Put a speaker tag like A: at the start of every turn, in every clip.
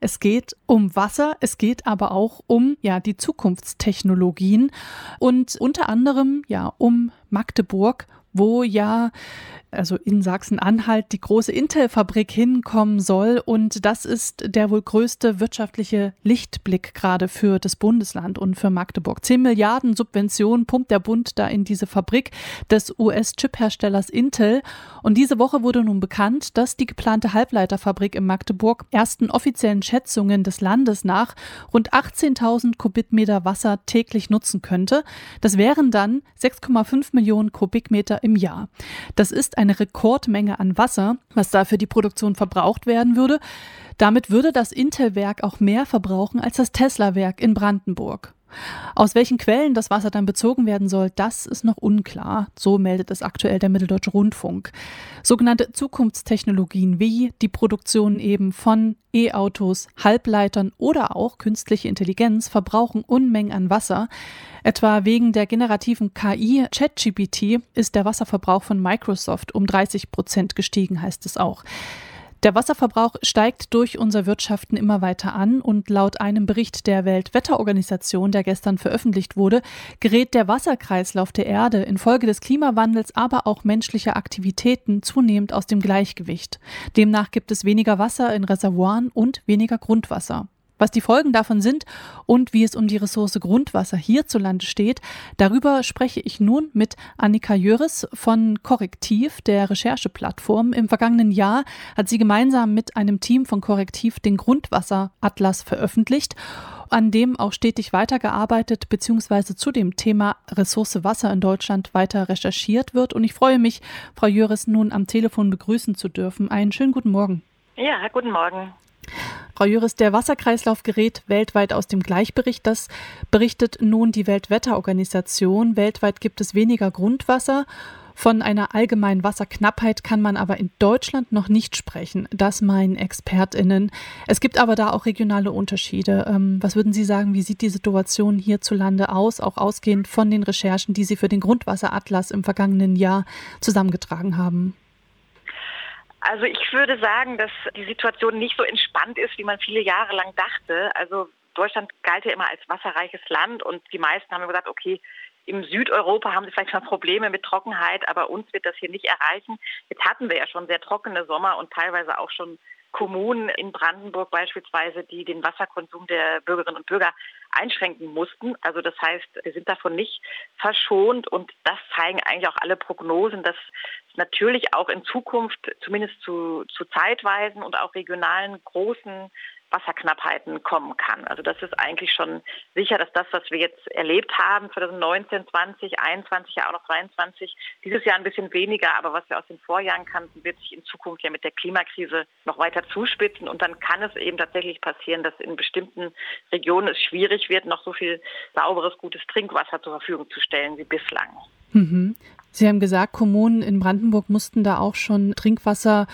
A: Es geht um Wasser, es geht aber auch um ja die Zukunftstechnologien und unter anderem ja um Magdeburg, wo ja also in Sachsen-Anhalt, die große Intel-Fabrik hinkommen soll. Und das ist der wohl größte wirtschaftliche Lichtblick gerade für das Bundesland und für Magdeburg. Zehn Milliarden Subventionen pumpt der Bund da in diese Fabrik des US-Chip-Herstellers Intel. Und diese Woche wurde nun bekannt, dass die geplante Halbleiterfabrik in Magdeburg ersten offiziellen Schätzungen des Landes nach rund 18.000 Kubikmeter Wasser täglich nutzen könnte. Das wären dann 6,5 Millionen Kubikmeter im Jahr. Das ist eine Rekordmenge an Wasser, was da für die Produktion verbraucht werden würde. Damit würde das Intel-Werk auch mehr verbrauchen als das Tesla-Werk in Brandenburg. Aus welchen Quellen das Wasser dann bezogen werden soll, das ist noch unklar. So meldet es aktuell der Mitteldeutsche Rundfunk. Sogenannte Zukunftstechnologien wie die Produktion eben von E-Autos, Halbleitern oder auch künstliche Intelligenz verbrauchen Unmengen an Wasser. Etwa wegen der generativen KI ChatGPT ist der Wasserverbrauch von Microsoft um 30 Prozent gestiegen, heißt es auch. Der Wasserverbrauch steigt durch unser Wirtschaften immer weiter an und laut einem Bericht der Weltwetterorganisation, der gestern veröffentlicht wurde, gerät der Wasserkreislauf der Erde infolge des Klimawandels, aber auch menschlicher Aktivitäten zunehmend aus dem Gleichgewicht. Demnach gibt es weniger Wasser in Reservoiren und weniger Grundwasser. Was die Folgen davon sind und wie es um die Ressource Grundwasser hierzulande steht, darüber spreche ich nun mit Annika Jöris von Korrektiv, der Rechercheplattform. Im vergangenen Jahr hat sie gemeinsam mit einem Team von Korrektiv den Grundwasseratlas veröffentlicht an dem auch stetig weitergearbeitet bzw. zu dem Thema Ressource Wasser in Deutschland weiter recherchiert wird. Und ich freue mich, Frau Jöris nun am Telefon begrüßen zu dürfen. Einen schönen guten Morgen.
B: Ja, guten Morgen.
A: Frau Jüris, der Wasserkreislauf gerät weltweit aus dem Gleichbericht. Das berichtet nun die Weltwetterorganisation. Weltweit gibt es weniger Grundwasser. Von einer allgemeinen Wasserknappheit kann man aber in Deutschland noch nicht sprechen. Das meinen ExpertInnen. Es gibt aber da auch regionale Unterschiede. Ähm, was würden Sie sagen, wie sieht die Situation hierzulande aus, auch ausgehend von den Recherchen, die Sie für den Grundwasseratlas im vergangenen Jahr zusammengetragen haben?
B: Also ich würde sagen, dass die Situation nicht so entspannt ist, wie man viele Jahre lang dachte. Also Deutschland galt ja immer als wasserreiches Land und die meisten haben gesagt, okay, im Südeuropa haben sie vielleicht schon Probleme mit Trockenheit, aber uns wird das hier nicht erreichen. Jetzt hatten wir ja schon sehr trockene Sommer und teilweise auch schon Kommunen in Brandenburg beispielsweise, die den Wasserkonsum der Bürgerinnen und Bürger einschränken mussten. Also das heißt, wir sind davon nicht verschont und das zeigen eigentlich auch alle Prognosen, dass natürlich auch in Zukunft zumindest zu, zu zeitweisen und auch regionalen großen Wasserknappheiten kommen kann. Also das ist eigentlich schon sicher, dass das, was wir jetzt erlebt haben, 2019, 20, 21, ja auch noch 22, dieses Jahr ein bisschen weniger, aber was wir aus den Vorjahren kannten, wird sich in Zukunft ja mit der Klimakrise noch weiter zuspitzen und dann kann es eben tatsächlich passieren, dass in bestimmten Regionen es schwierig wird, noch so viel sauberes, gutes Trinkwasser zur Verfügung zu stellen wie bislang.
A: Mhm. Sie haben gesagt, Kommunen in Brandenburg mussten da auch schon Trinkwasser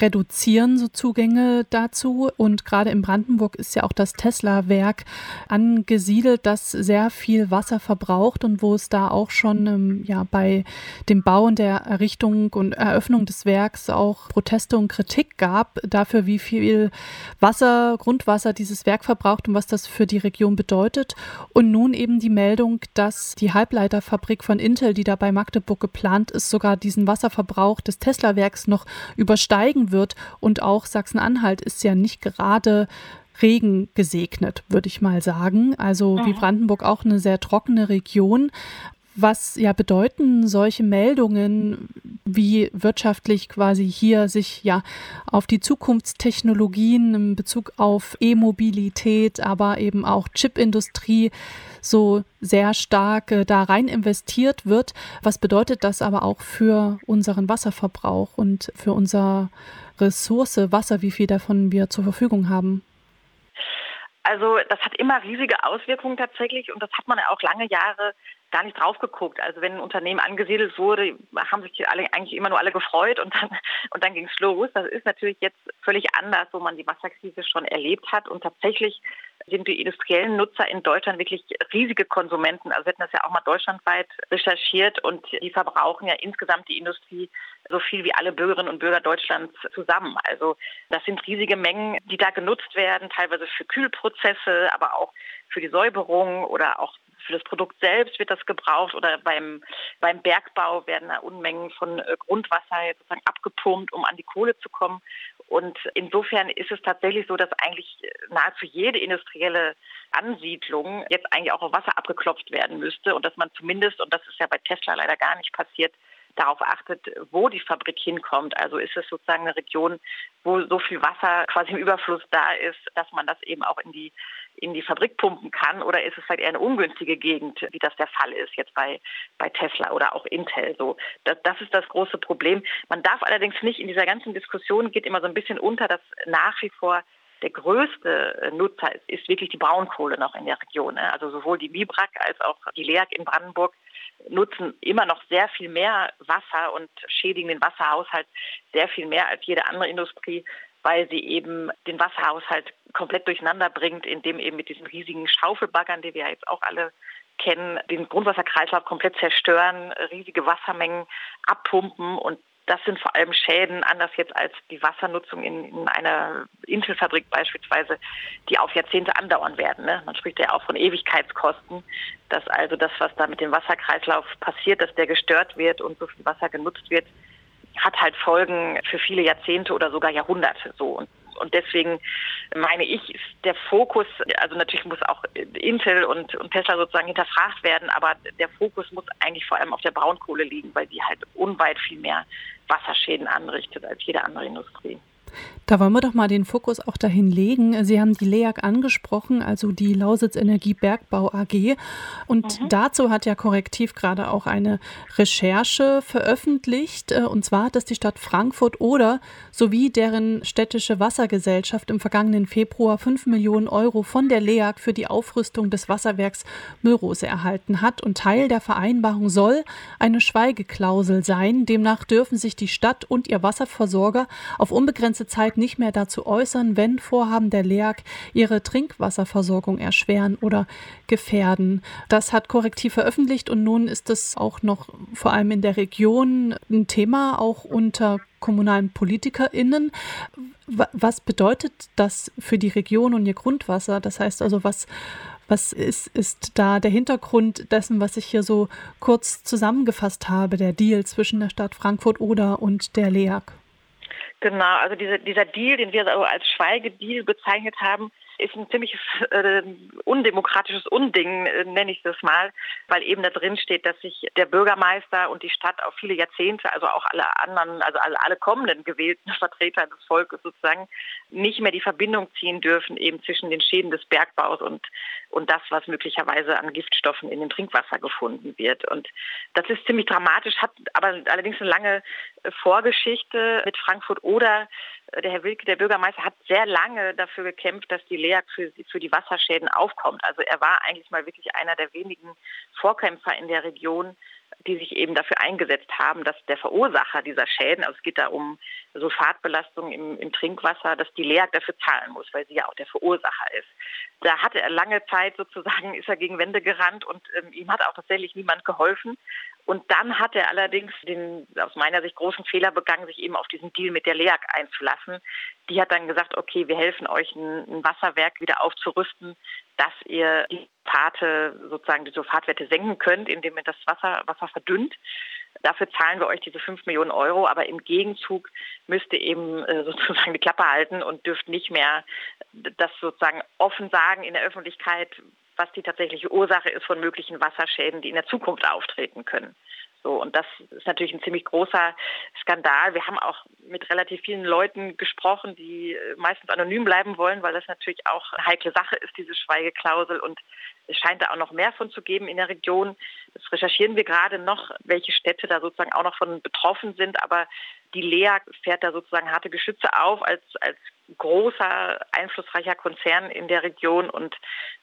A: reduzieren, so Zugänge dazu. Und gerade in Brandenburg ist ja auch das Tesla-Werk angesiedelt, das sehr viel Wasser verbraucht und wo es da auch schon ähm, ja, bei dem Bau und der Errichtung und Eröffnung des Werks auch Proteste und Kritik gab dafür, wie viel Wasser, Grundwasser dieses Werk verbraucht und was das für die Region bedeutet. Und nun eben die Meldung, dass die Halbleiterfabrik von Intel, die da bei Magdeburg geplant ist, sogar diesen Wasserverbrauch des Tesla-Werks noch übersteigen wird. Und auch Sachsen-Anhalt ist ja nicht gerade Regen gesegnet, würde ich mal sagen. Also wie Brandenburg auch eine sehr trockene Region. Was ja bedeuten solche Meldungen, wie wirtschaftlich quasi hier sich ja auf die Zukunftstechnologien in Bezug auf E-Mobilität, aber eben auch Chipindustrie so sehr stark äh, da rein investiert wird. Was bedeutet das aber auch für unseren Wasserverbrauch und für unsere Ressource Wasser, wie viel davon wir zur Verfügung haben?
B: Also das hat immer riesige Auswirkungen tatsächlich und das hat man auch lange Jahre gar nicht drauf geguckt. Also wenn ein Unternehmen angesiedelt wurde, haben sich alle eigentlich immer nur alle gefreut und dann und dann ging es los. Das ist natürlich jetzt völlig anders, wo man die Wasserkrise schon erlebt hat und tatsächlich sind die industriellen Nutzer in Deutschland wirklich riesige Konsumenten. Also wir hätten das ja auch mal deutschlandweit recherchiert und die verbrauchen ja insgesamt die Industrie so viel wie alle Bürgerinnen und Bürger Deutschlands zusammen. Also das sind riesige Mengen, die da genutzt werden, teilweise für Kühlprozesse, aber auch für die Säuberung oder auch für das Produkt selbst wird das gebraucht oder beim, beim Bergbau werden da Unmengen von äh, Grundwasser sozusagen abgepumpt, um an die Kohle zu kommen. Und insofern ist es tatsächlich so, dass eigentlich nahezu jede industrielle Ansiedlung jetzt eigentlich auch auf Wasser abgeklopft werden müsste und dass man zumindest, und das ist ja bei Tesla leider gar nicht passiert, darauf achtet, wo die Fabrik hinkommt. Also ist es sozusagen eine Region, wo so viel Wasser quasi im Überfluss da ist, dass man das eben auch in die in die Fabrik pumpen kann oder ist es halt eher eine ungünstige Gegend, wie das der Fall ist jetzt bei, bei Tesla oder auch Intel. So, das, das ist das große Problem. Man darf allerdings nicht in dieser ganzen Diskussion geht immer so ein bisschen unter, dass nach wie vor der größte Nutzer ist, ist wirklich die Braunkohle noch in der Region. Ne? Also sowohl die Mibrak als auch die LEAG in Brandenburg nutzen immer noch sehr viel mehr Wasser und schädigen den Wasserhaushalt sehr viel mehr als jede andere Industrie, weil sie eben den Wasserhaushalt komplett durcheinander bringt, indem eben mit diesen riesigen Schaufelbaggern, die wir jetzt auch alle kennen, den Grundwasserkreislauf komplett zerstören, riesige Wassermengen abpumpen und das sind vor allem Schäden, anders jetzt als die Wassernutzung in, in einer Inselfabrik beispielsweise, die auf Jahrzehnte andauern werden. Ne? Man spricht ja auch von Ewigkeitskosten, dass also das, was da mit dem Wasserkreislauf passiert, dass der gestört wird und so viel Wasser genutzt wird, hat halt Folgen für viele Jahrzehnte oder sogar Jahrhunderte so. Und und deswegen meine ich, ist der Fokus, also natürlich muss auch Intel und, und Tesla sozusagen hinterfragt werden, aber der Fokus muss eigentlich vor allem auf der Braunkohle liegen, weil die halt unweit viel mehr Wasserschäden anrichtet als jede andere Industrie.
A: Da wollen wir doch mal den Fokus auch dahin legen. Sie haben die LEAG angesprochen, also die Lausitz Energie Bergbau AG. Und mhm. dazu hat ja Korrektiv gerade auch eine Recherche veröffentlicht. Äh, und zwar hat das die Stadt Frankfurt oder sowie deren städtische Wassergesellschaft im vergangenen Februar 5 Millionen Euro von der LEAG für die Aufrüstung des Wasserwerks Müllrose erhalten hat. Und Teil der Vereinbarung soll eine Schweigeklausel sein. Demnach dürfen sich die Stadt und ihr Wasserversorger auf unbegrenzte Zeit nicht mehr dazu äußern, wenn Vorhaben der LEAG ihre Trinkwasserversorgung erschweren oder gefährden. Das hat Korrektiv veröffentlicht und nun ist es auch noch vor allem in der Region ein Thema, auch unter kommunalen PolitikerInnen. Was bedeutet das für die Region und ihr Grundwasser? Das heißt also, was, was ist, ist da der Hintergrund dessen, was ich hier so kurz zusammengefasst habe, der Deal zwischen der Stadt Frankfurt-Oder und der LEAG?
B: Genau, also diese, dieser Deal, den wir als Schweigedeal bezeichnet haben, ist ein ziemliches äh, undemokratisches Unding, äh, nenne ich das mal, weil eben da drin steht, dass sich der Bürgermeister und die Stadt auf viele Jahrzehnte, also auch alle anderen, also alle, alle kommenden gewählten Vertreter des Volkes sozusagen, nicht mehr die Verbindung ziehen dürfen eben zwischen den Schäden des Bergbaus und, und das, was möglicherweise an Giftstoffen in dem Trinkwasser gefunden wird. Und das ist ziemlich dramatisch, hat aber allerdings eine lange Vorgeschichte mit Frankfurt oder der Herr Wilke, der Bürgermeister, hat sehr lange dafür gekämpft, dass die LEAG für, für die Wasserschäden aufkommt. Also er war eigentlich mal wirklich einer der wenigen Vorkämpfer in der Region, die sich eben dafür eingesetzt haben, dass der Verursacher dieser Schäden, also es geht da um Sulfatbelastung im, im Trinkwasser, dass die LEAG dafür zahlen muss, weil sie ja auch der Verursacher ist. Da hatte er lange Zeit sozusagen, ist er gegen Wände gerannt und ähm, ihm hat auch tatsächlich niemand geholfen. Und dann hat er allerdings den aus meiner Sicht großen Fehler begangen, sich eben auf diesen Deal mit der LEAG einzulassen. Die hat dann gesagt, okay, wir helfen euch, ein, ein Wasserwerk wieder aufzurüsten, dass ihr die Sulfate, sozusagen die Sulfatwerte senken könnt, indem ihr das Wasser, Wasser verdünnt. Dafür zahlen wir euch diese 5 Millionen Euro, aber im Gegenzug müsst ihr eben äh, sozusagen die Klappe halten und dürft nicht mehr das sozusagen offen sagen in der Öffentlichkeit, was die tatsächliche Ursache ist von möglichen Wasserschäden, die in der Zukunft auftreten können. So, und das ist natürlich ein ziemlich großer Skandal. Wir haben auch mit relativ vielen Leuten gesprochen, die äh, meistens anonym bleiben wollen, weil das natürlich auch eine heikle Sache ist, diese Schweigeklausel. Und es scheint da auch noch mehr von zu geben in der Region. Das recherchieren wir gerade noch, welche Städte da sozusagen auch noch von betroffen sind. Aber die LEA fährt da sozusagen harte Geschütze auf als, als großer, einflussreicher Konzern in der Region und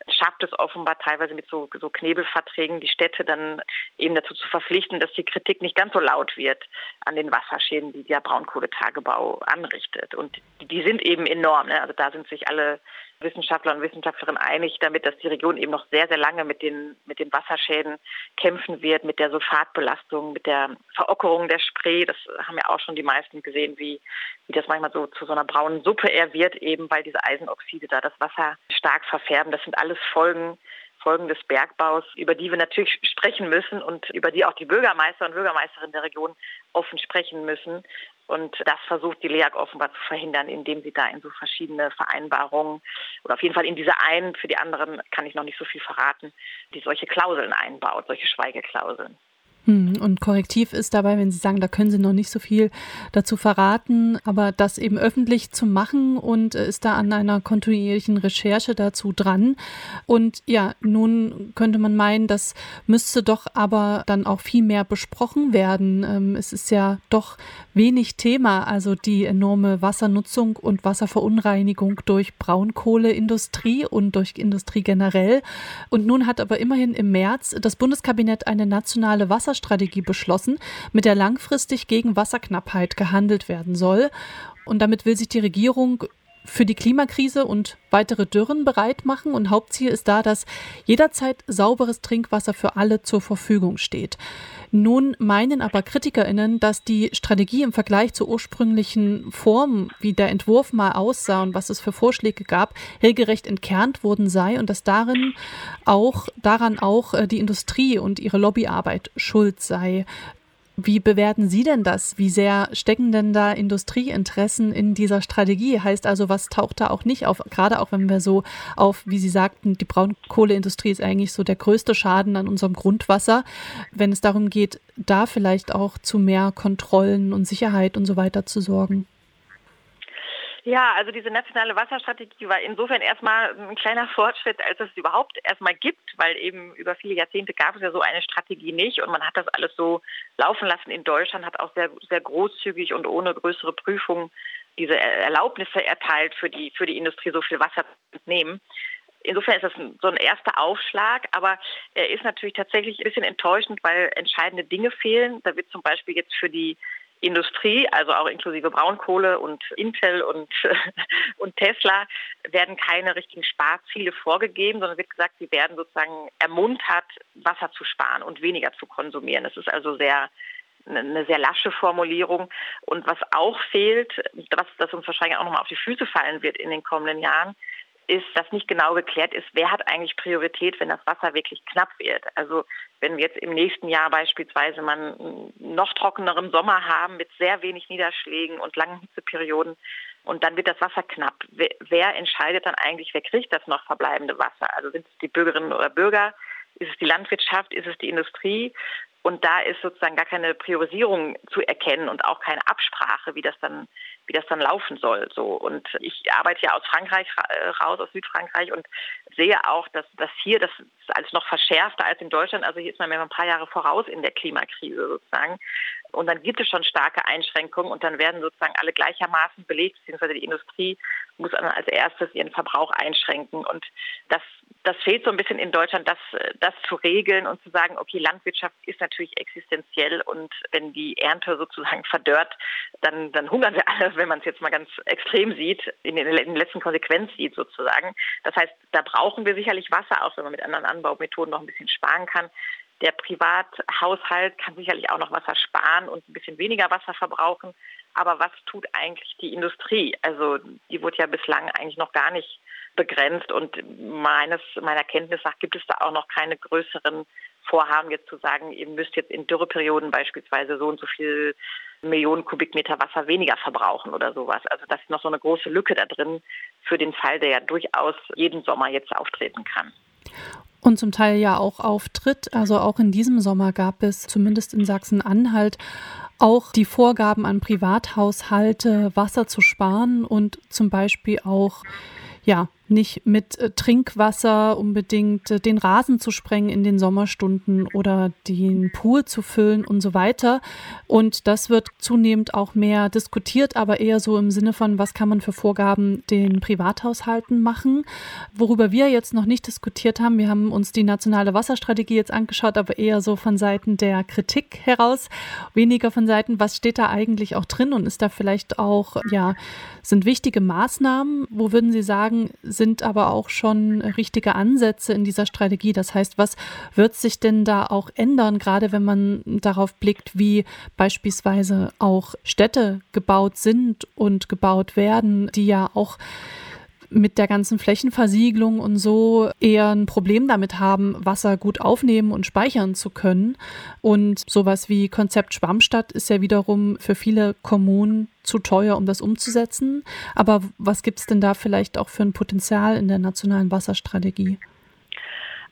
B: schafft es offenbar teilweise mit so, so Knebelverträgen, die Städte dann eben dazu zu verpflichten, dass die Kritik nicht ganz so laut wird an den Wasserschäden, die der Braunkohletagebau anrichtet. Und die, sind eben enorm. Ne? Also da sind sich alle Wissenschaftler und Wissenschaftlerinnen einig damit, dass die Region eben noch sehr, sehr lange mit den, mit den Wasserschäden kämpfen wird, mit der Sulfatbelastung, mit der Verockerung der Spree. Das haben ja auch schon die meisten gesehen, wie, wie das manchmal so zu so einer braunen Suppe eher wird, eben weil diese Eisenoxide da das Wasser stark verfärben. Das sind alles Folgen Folgen des Bergbaus, über die wir natürlich sprechen müssen und über die auch die Bürgermeister und Bürgermeisterinnen der Region offen sprechen müssen. Und das versucht die LEAG offenbar zu verhindern, indem sie da in so verschiedene Vereinbarungen oder auf jeden Fall in diese einen, für die anderen kann ich noch nicht so viel verraten, die solche Klauseln einbaut, solche Schweigeklauseln.
A: Hm, und korrektiv ist dabei, wenn Sie sagen, da können Sie noch nicht so viel dazu verraten, aber das eben öffentlich zu machen und ist da an einer kontinuierlichen Recherche dazu dran. Und ja, nun könnte man meinen, das müsste doch aber dann auch viel mehr besprochen werden. Ähm, es ist ja doch wenig Thema, also die enorme Wassernutzung und Wasserverunreinigung durch Braunkohleindustrie und durch Industrie generell. Und nun hat aber immerhin im März das Bundeskabinett eine nationale Wasser Wasserstrategie beschlossen, mit der langfristig gegen Wasserknappheit gehandelt werden soll. Und damit will sich die Regierung für die Klimakrise und weitere Dürren bereit machen. Und Hauptziel ist da, dass jederzeit sauberes Trinkwasser für alle zur Verfügung steht. Nun meinen aber KritikerInnen, dass die Strategie im Vergleich zur ursprünglichen Form, wie der Entwurf mal aussah und was es für Vorschläge gab, regelrecht entkernt worden sei und dass darin auch, daran auch äh, die Industrie und ihre Lobbyarbeit schuld sei. Wie bewerten Sie denn das? Wie sehr stecken denn da Industrieinteressen in dieser Strategie? Heißt also, was taucht da auch nicht auf? Gerade auch wenn wir so auf, wie Sie sagten, die Braunkohleindustrie ist eigentlich so der größte Schaden an unserem Grundwasser. Wenn es darum geht, da vielleicht auch zu mehr Kontrollen und Sicherheit und so weiter zu sorgen.
B: Ja, also diese nationale Wasserstrategie war insofern erstmal ein kleiner Fortschritt, als es überhaupt erstmal gibt, weil eben über viele Jahrzehnte gab es ja so eine Strategie nicht und man hat das alles so laufen lassen in Deutschland, hat auch sehr, sehr großzügig und ohne größere Prüfung diese Erlaubnisse erteilt für die, für die Industrie so viel Wasser zu entnehmen. Insofern ist das so ein erster Aufschlag, aber er ist natürlich tatsächlich ein bisschen enttäuschend, weil entscheidende Dinge fehlen. Da wird zum Beispiel jetzt für die Industrie, also auch inklusive Braunkohle und Intel und, und Tesla, werden keine richtigen Sparziele vorgegeben, sondern wird gesagt, sie werden sozusagen ermuntert, Wasser zu sparen und weniger zu konsumieren. Das ist also sehr eine sehr lasche Formulierung. Und was auch fehlt, was das uns wahrscheinlich auch nochmal auf die Füße fallen wird in den kommenden Jahren, ist, dass nicht genau geklärt ist, wer hat eigentlich Priorität, wenn das Wasser wirklich knapp wird. Also wenn wir jetzt im nächsten Jahr beispielsweise mal einen noch trockeneren Sommer haben mit sehr wenig Niederschlägen und langen Hitzeperioden und dann wird das Wasser knapp. Wer, wer entscheidet dann eigentlich, wer kriegt das noch verbleibende Wasser? Also sind es die Bürgerinnen oder Bürger? Ist es die Landwirtschaft? Ist es die Industrie? Und da ist sozusagen gar keine Priorisierung zu erkennen und auch keine Absprache, wie das dann, wie das dann laufen soll. So. Und ich arbeite ja aus Frankreich äh, raus, aus Südfrankreich und sehe auch, dass, dass hier das ist alles noch verschärfter als in Deutschland. Also hier ist man mehr ein paar Jahre voraus in der Klimakrise sozusagen. Und dann gibt es schon starke Einschränkungen und dann werden sozusagen alle gleichermaßen belegt, beziehungsweise die Industrie muss dann als erstes ihren Verbrauch einschränken. Und das das fehlt so ein bisschen in Deutschland, das, das zu regeln und zu sagen, okay, Landwirtschaft ist natürlich existenziell und wenn die Ernte sozusagen verdörrt, dann, dann hungern wir alle, wenn man es jetzt mal ganz extrem sieht, in den, in den letzten Konsequenz sieht sozusagen. Das heißt, da brauchen wir sicherlich Wasser, auch wenn man mit anderen Anbaumethoden noch ein bisschen sparen kann. Der Privathaushalt kann sicherlich auch noch Wasser sparen und ein bisschen weniger Wasser verbrauchen. Aber was tut eigentlich die Industrie? Also die wurde ja bislang eigentlich noch gar nicht begrenzt und meines, meiner Kenntnis nach gibt es da auch noch keine größeren Vorhaben, jetzt zu sagen, ihr müsst jetzt in Dürreperioden beispielsweise so und so viel Millionen Kubikmeter Wasser weniger verbrauchen oder sowas. Also das ist noch so eine große Lücke da drin für den Fall, der ja durchaus jeden Sommer jetzt auftreten kann.
A: Und zum Teil ja auch auftritt. Also auch in diesem Sommer gab es zumindest in Sachsen-Anhalt auch die Vorgaben an Privathaushalte, Wasser zu sparen und zum Beispiel auch ja, nicht mit äh, Trinkwasser unbedingt äh, den Rasen zu sprengen in den Sommerstunden oder den Pool zu füllen und so weiter. Und das wird zunehmend auch mehr diskutiert, aber eher so im Sinne von, was kann man für Vorgaben den Privathaushalten machen. Worüber wir jetzt noch nicht diskutiert haben, wir haben uns die nationale Wasserstrategie jetzt angeschaut, aber eher so von Seiten der Kritik heraus, weniger von Seiten, was steht da eigentlich auch drin und ist da vielleicht auch, ja, sind wichtige Maßnahmen, wo würden Sie sagen, sind aber auch schon richtige Ansätze in dieser Strategie. Das heißt, was wird sich denn da auch ändern, gerade wenn man darauf blickt, wie beispielsweise auch Städte gebaut sind und gebaut werden, die ja auch mit der ganzen Flächenversiegelung und so eher ein Problem damit haben, Wasser gut aufnehmen und speichern zu können. Und sowas wie Konzept Schwammstadt ist ja wiederum für viele Kommunen zu teuer, um das umzusetzen. Aber was gibt es denn da vielleicht auch für ein Potenzial in der nationalen Wasserstrategie?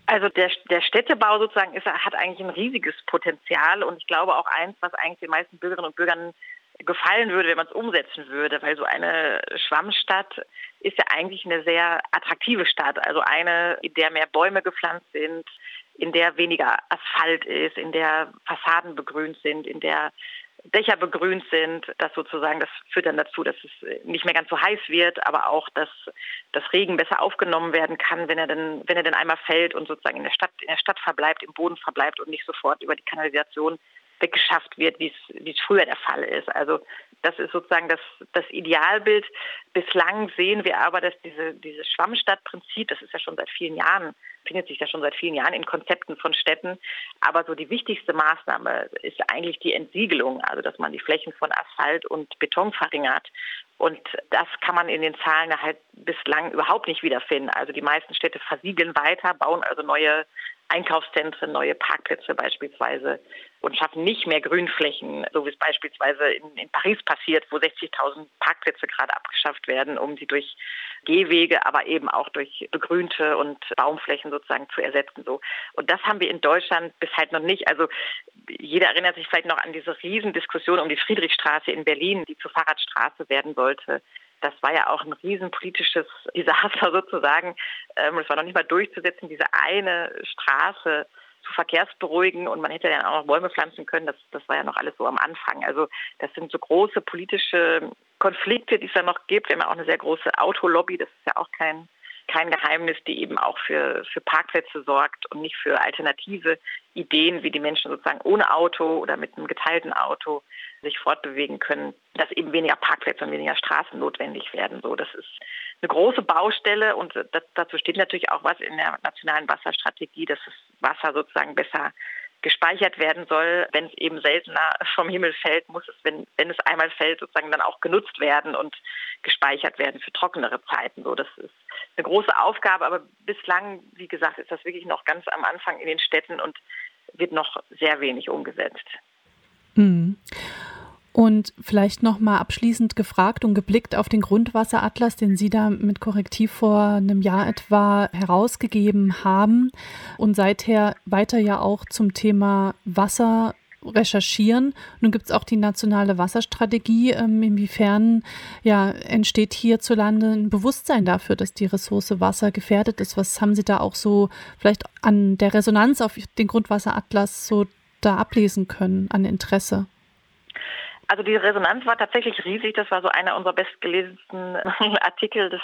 B: Also der, der Städtebau sozusagen ist, hat eigentlich ein riesiges Potenzial und ich glaube auch eins, was eigentlich den meisten Bürgerinnen und Bürgern gefallen würde, wenn man es umsetzen würde, weil so eine Schwammstadt ist ja eigentlich eine sehr attraktive Stadt, also eine, in der mehr Bäume gepflanzt sind, in der weniger Asphalt ist, in der Fassaden begrünt sind, in der Dächer begrünt sind, das sozusagen, das führt dann dazu, dass es nicht mehr ganz so heiß wird, aber auch, dass das Regen besser aufgenommen werden kann, wenn er denn, wenn er denn einmal fällt und sozusagen in der Stadt, in der Stadt verbleibt, im Boden verbleibt und nicht sofort über die Kanalisation weggeschafft wird, wie es, früher der Fall ist. Also das ist sozusagen das, das Idealbild. Bislang sehen wir aber, dass diese, dieses Schwammstadtprinzip, das ist ja schon seit vielen Jahren, findet sich ja schon seit vielen Jahren in Konzepten von Städten. Aber so die wichtigste Maßnahme ist eigentlich die Entsiegelung, also dass man die Flächen von Asphalt und Beton verringert. Und das kann man in den Zahlen halt bislang überhaupt nicht wiederfinden. Also die meisten Städte versiegeln weiter, bauen also neue Einkaufszentren, neue Parkplätze beispielsweise und schaffen nicht mehr Grünflächen, so wie es beispielsweise in, in Paris passiert, wo 60.000 Parkplätze gerade abgeschafft werden, um sie durch Gehwege, aber eben auch durch begrünte und Baumflächen sozusagen zu ersetzen. So. Und das haben wir in Deutschland bis halt noch nicht. Also jeder erinnert sich vielleicht noch an diese Riesendiskussion um die Friedrichstraße in Berlin, die zur Fahrradstraße werden sollte. Das war ja auch ein riesenpolitisches Desaster sozusagen. Ähm, es war noch nicht mal durchzusetzen, diese eine Straße zu verkehrsberuhigen und man hätte dann auch noch Bäume pflanzen können. Das, das war ja noch alles so am Anfang. Also das sind so große politische Konflikte, die es da noch gibt. Wir haben ja auch eine sehr große Autolobby. Das ist ja auch kein kein Geheimnis, die eben auch für, für Parkplätze sorgt und nicht für alternative Ideen, wie die Menschen sozusagen ohne Auto oder mit einem geteilten Auto sich fortbewegen können, dass eben weniger Parkplätze und weniger Straßen notwendig werden. So, das ist eine große Baustelle und das, dazu steht natürlich auch was in der nationalen Wasserstrategie, dass das Wasser sozusagen besser gespeichert werden soll. Wenn es eben seltener vom Himmel fällt, muss es, wenn, wenn es einmal fällt, sozusagen dann auch genutzt werden und gespeichert werden für trockenere Zeiten. So, das ist eine große Aufgabe, aber bislang, wie gesagt, ist das wirklich noch ganz am Anfang in den Städten und wird noch sehr wenig umgesetzt.
A: Mhm. Und vielleicht noch mal abschließend gefragt und geblickt auf den Grundwasseratlas, den Sie da mit Korrektiv vor einem Jahr etwa herausgegeben haben und seither weiter ja auch zum Thema Wasser recherchieren. Nun gibt es auch die nationale Wasserstrategie. Ähm, inwiefern ja, entsteht hierzulande ein Bewusstsein dafür, dass die Ressource Wasser gefährdet ist? Was haben Sie da auch so vielleicht an der Resonanz auf den Grundwasseratlas so da ablesen können, an Interesse?
B: Also die Resonanz war tatsächlich riesig. Das war so einer unserer bestgelesensten Artikel des,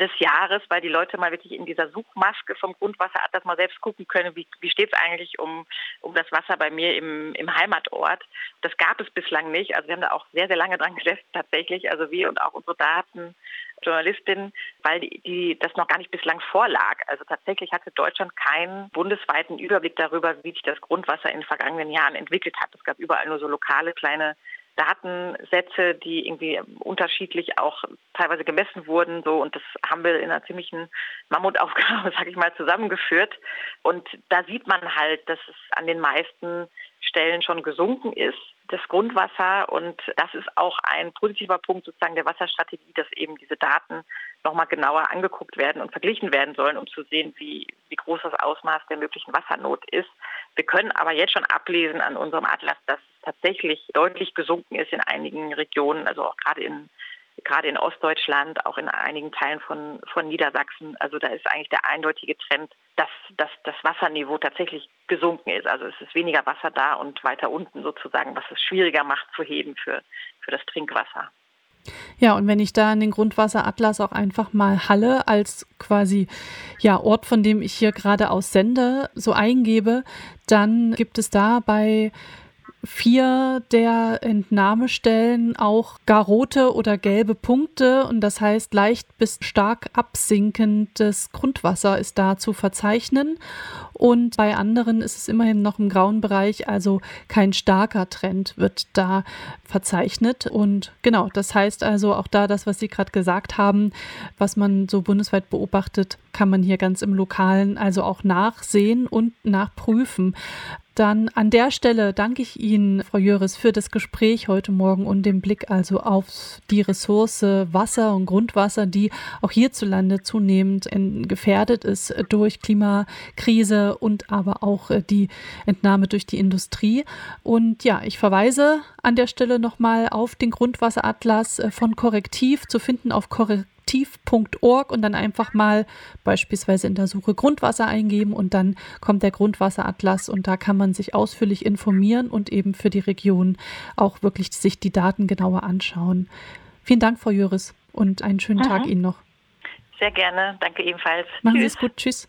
B: des Jahres, weil die Leute mal wirklich in dieser Suchmaske vom Grundwasseratlas mal selbst gucken können, wie, wie steht es eigentlich um, um das Wasser bei mir im, im Heimatort. Das gab es bislang nicht. Also wir haben da auch sehr, sehr lange dran gesessen tatsächlich. Also wir und auch unsere Daten. Journalistin, weil die, die, das noch gar nicht bislang vorlag. Also tatsächlich hatte Deutschland keinen bundesweiten Überblick darüber, wie sich das Grundwasser in den vergangenen Jahren entwickelt hat. Es gab überall nur so lokale kleine Datensätze, die irgendwie unterschiedlich auch teilweise gemessen wurden. So und das haben wir in einer ziemlichen Mammutaufgabe, sage ich mal, zusammengeführt. Und da sieht man halt, dass es an den meisten Stellen schon gesunken ist, das Grundwasser. Und das ist auch ein positiver Punkt sozusagen der Wasserstrategie, dass eben diese Daten nochmal genauer angeguckt werden und verglichen werden sollen, um zu sehen, wie, wie groß das Ausmaß der möglichen Wassernot ist. Wir können aber jetzt schon ablesen an unserem Atlas, dass tatsächlich deutlich gesunken ist in einigen Regionen, also auch gerade in gerade in Ostdeutschland, auch in einigen Teilen von, von Niedersachsen. Also da ist eigentlich der eindeutige Trend, dass, dass das Wasserniveau tatsächlich gesunken ist. Also es ist weniger Wasser da und weiter unten sozusagen, was es schwieriger macht zu heben für, für das Trinkwasser.
A: Ja, und wenn ich da in den Grundwasseratlas auch einfach mal Halle als quasi ja, Ort, von dem ich hier gerade aus sende, so eingebe, dann gibt es da bei vier der Entnahmestellen auch gar rote oder gelbe Punkte. Und das heißt leicht bis stark absinkendes Grundwasser ist da zu verzeichnen. Und bei anderen ist es immerhin noch im grauen Bereich, also kein starker Trend wird da verzeichnet. Und genau, das heißt also auch da das, was Sie gerade gesagt haben, was man so bundesweit beobachtet, kann man hier ganz im Lokalen also auch nachsehen und nachprüfen. Dann an der Stelle danke ich Ihnen, Frau Jöris, für das Gespräch heute Morgen und den Blick also auf die Ressource Wasser und Grundwasser, die auch hierzulande zunehmend gefährdet ist durch Klimakrise und aber auch die Entnahme durch die Industrie. Und ja, ich verweise an der Stelle nochmal auf den Grundwasseratlas von Korrektiv zu finden auf korrektiv aktiv.org und dann einfach mal beispielsweise in der Suche Grundwasser eingeben und dann kommt der Grundwasseratlas und da kann man sich ausführlich informieren und eben für die Region auch wirklich sich die Daten genauer anschauen. Vielen Dank, Frau Jöris, und einen schönen mhm. Tag Ihnen noch.
B: Sehr gerne. Danke ebenfalls.
A: Machen Sie es gut. Tschüss.